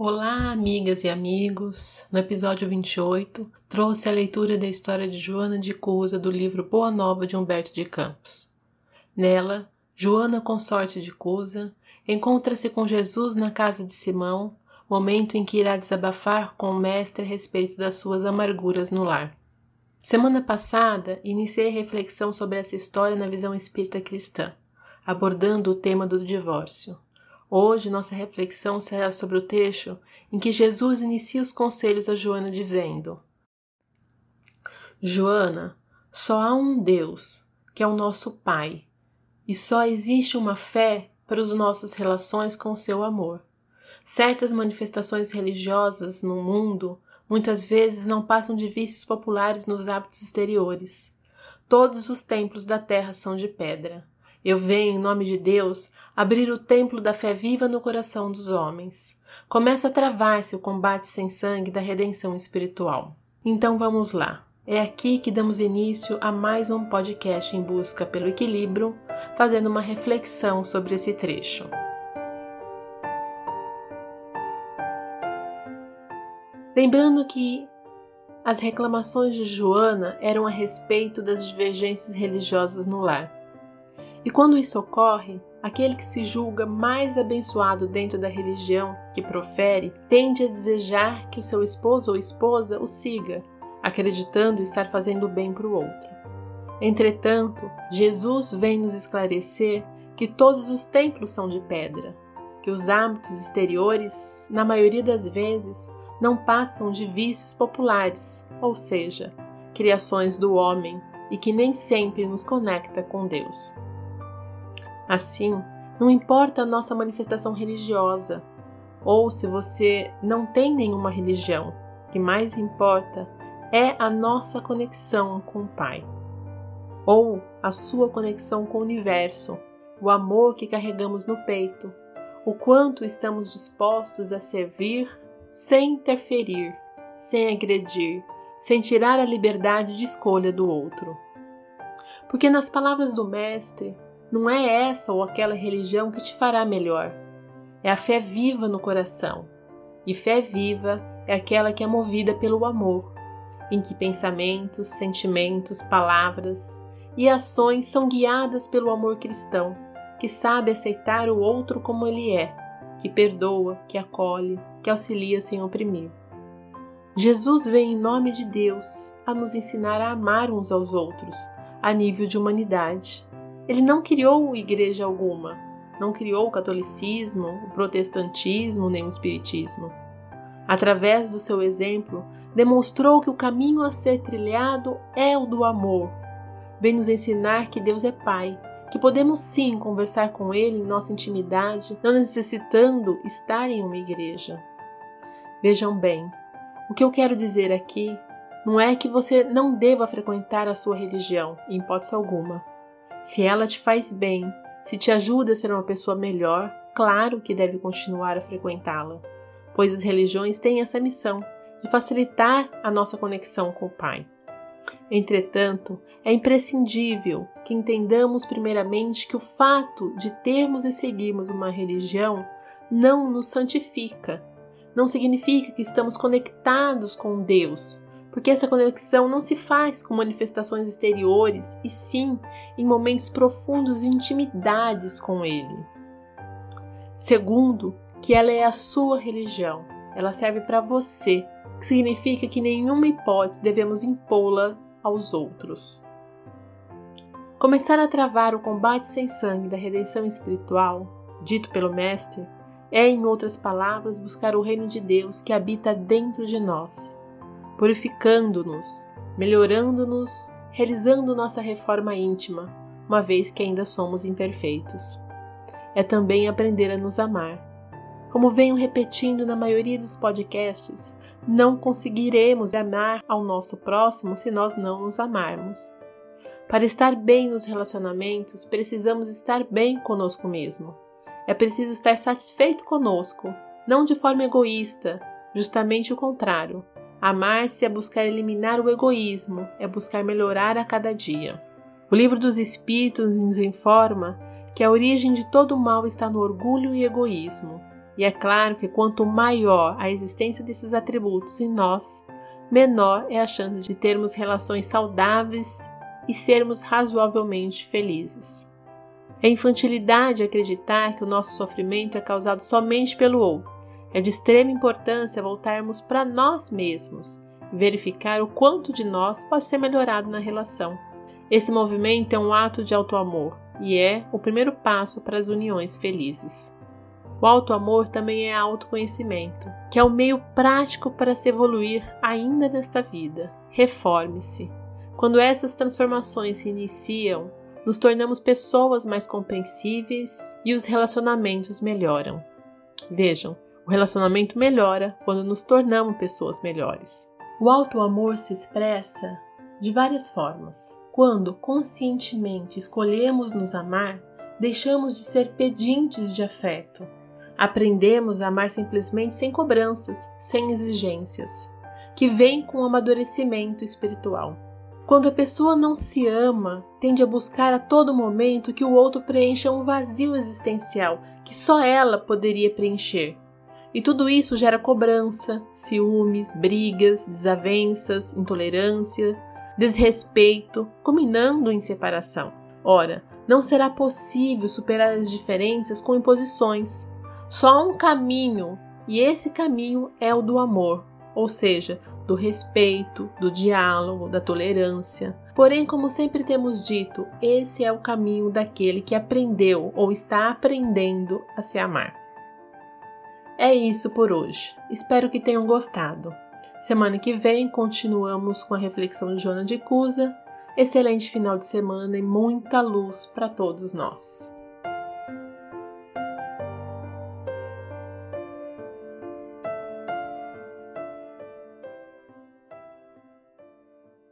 Olá, amigas e amigos! No episódio 28, trouxe a leitura da história de Joana de Cusa do livro Boa Nova de Humberto de Campos. Nela, Joana, consorte de Cusa, encontra-se com Jesus na casa de Simão, momento em que irá desabafar com o mestre a respeito das suas amarguras no lar. Semana passada, iniciei reflexão sobre essa história na visão espírita cristã, abordando o tema do divórcio. Hoje nossa reflexão será sobre o trecho em que Jesus inicia os conselhos a Joana dizendo: Joana, só há um Deus, que é o nosso Pai, e só existe uma fé para as nossas relações com o seu amor. Certas manifestações religiosas no mundo muitas vezes não passam de vícios populares nos hábitos exteriores. Todos os templos da terra são de pedra. Eu venho, em nome de Deus, abrir o templo da fé viva no coração dos homens. Começa a travar-se o combate sem sangue da redenção espiritual. Então vamos lá. É aqui que damos início a mais um podcast em busca pelo equilíbrio, fazendo uma reflexão sobre esse trecho. Lembrando que as reclamações de Joana eram a respeito das divergências religiosas no lar. E quando isso ocorre, aquele que se julga mais abençoado dentro da religião que profere tende a desejar que o seu esposo ou esposa o siga, acreditando estar fazendo bem para o outro. Entretanto, Jesus vem nos esclarecer que todos os templos são de pedra, que os hábitos exteriores, na maioria das vezes, não passam de vícios populares, ou seja, criações do homem e que nem sempre nos conecta com Deus. Assim, não importa a nossa manifestação religiosa, ou se você não tem nenhuma religião, o que mais importa é a nossa conexão com o Pai, ou a sua conexão com o universo, o amor que carregamos no peito, o quanto estamos dispostos a servir sem interferir, sem agredir, sem tirar a liberdade de escolha do outro. Porque, nas palavras do Mestre, não é essa ou aquela religião que te fará melhor. É a fé viva no coração. E fé viva é aquela que é movida pelo amor, em que pensamentos, sentimentos, palavras e ações são guiadas pelo amor cristão, que sabe aceitar o outro como ele é, que perdoa, que acolhe, que auxilia sem oprimir. Jesus vem em nome de Deus a nos ensinar a amar uns aos outros, a nível de humanidade ele não criou igreja alguma, não criou o catolicismo, o protestantismo nem o espiritismo. Através do seu exemplo, demonstrou que o caminho a ser trilhado é o do amor. Vem nos ensinar que Deus é Pai, que podemos sim conversar com Ele em nossa intimidade, não necessitando estar em uma igreja. Vejam bem, o que eu quero dizer aqui não é que você não deva frequentar a sua religião, em hipótese alguma. Se ela te faz bem, se te ajuda a ser uma pessoa melhor, claro que deve continuar a frequentá-la, pois as religiões têm essa missão de facilitar a nossa conexão com o Pai. Entretanto, é imprescindível que entendamos primeiramente que o fato de termos e seguirmos uma religião não nos santifica, não significa que estamos conectados com Deus, porque essa conexão não se faz com manifestações exteriores, e sim em momentos profundos de intimidades com Ele. Segundo, que ela é a sua religião, ela serve para você, que significa que nenhuma hipótese devemos impô-la aos outros. Começar a travar o combate sem sangue da redenção espiritual, dito pelo Mestre, é, em outras palavras, buscar o reino de Deus que habita dentro de nós purificando-nos, melhorando-nos, realizando nossa reforma íntima, uma vez que ainda somos imperfeitos. É também aprender a nos amar. Como venho repetindo na maioria dos podcasts, não conseguiremos amar ao nosso próximo se nós não nos amarmos. Para estar bem nos relacionamentos, precisamos estar bem conosco mesmo. É preciso estar satisfeito conosco, não de forma egoísta, justamente o contrário, Amar-se é buscar eliminar o egoísmo, é buscar melhorar a cada dia. O livro dos Espíritos nos informa que a origem de todo mal está no orgulho e egoísmo, E é claro que quanto maior a existência desses atributos em nós, menor é a chance de termos relações saudáveis e sermos razoavelmente felizes. É infantilidade acreditar que o nosso sofrimento é causado somente pelo outro. É de extrema importância voltarmos para nós mesmos verificar o quanto de nós pode ser melhorado na relação. Esse movimento é um ato de auto-amor e é o primeiro passo para as uniões felizes. O auto-amor também é autoconhecimento, que é o meio prático para se evoluir ainda nesta vida. Reforme-se. Quando essas transformações se iniciam, nos tornamos pessoas mais compreensíveis e os relacionamentos melhoram. Vejam, o relacionamento melhora quando nos tornamos pessoas melhores. O auto-amor se expressa de várias formas. Quando conscientemente escolhemos nos amar, deixamos de ser pedintes de afeto Aprendemos a amar simplesmente sem cobranças, sem exigências, que vem com o amadurecimento espiritual. Quando a pessoa não se ama, tende a buscar a todo momento que o outro preencha um vazio existencial que só ela poderia preencher. E tudo isso gera cobrança, ciúmes, brigas, desavenças, intolerância, desrespeito, culminando em separação. Ora, não será possível superar as diferenças com imposições, só há um caminho, e esse caminho é o do amor, ou seja, do respeito, do diálogo, da tolerância. Porém, como sempre temos dito, esse é o caminho daquele que aprendeu ou está aprendendo a se amar. É isso por hoje. Espero que tenham gostado. Semana que vem continuamos com a reflexão de Joana de Cusa. Excelente final de semana e muita luz para todos nós.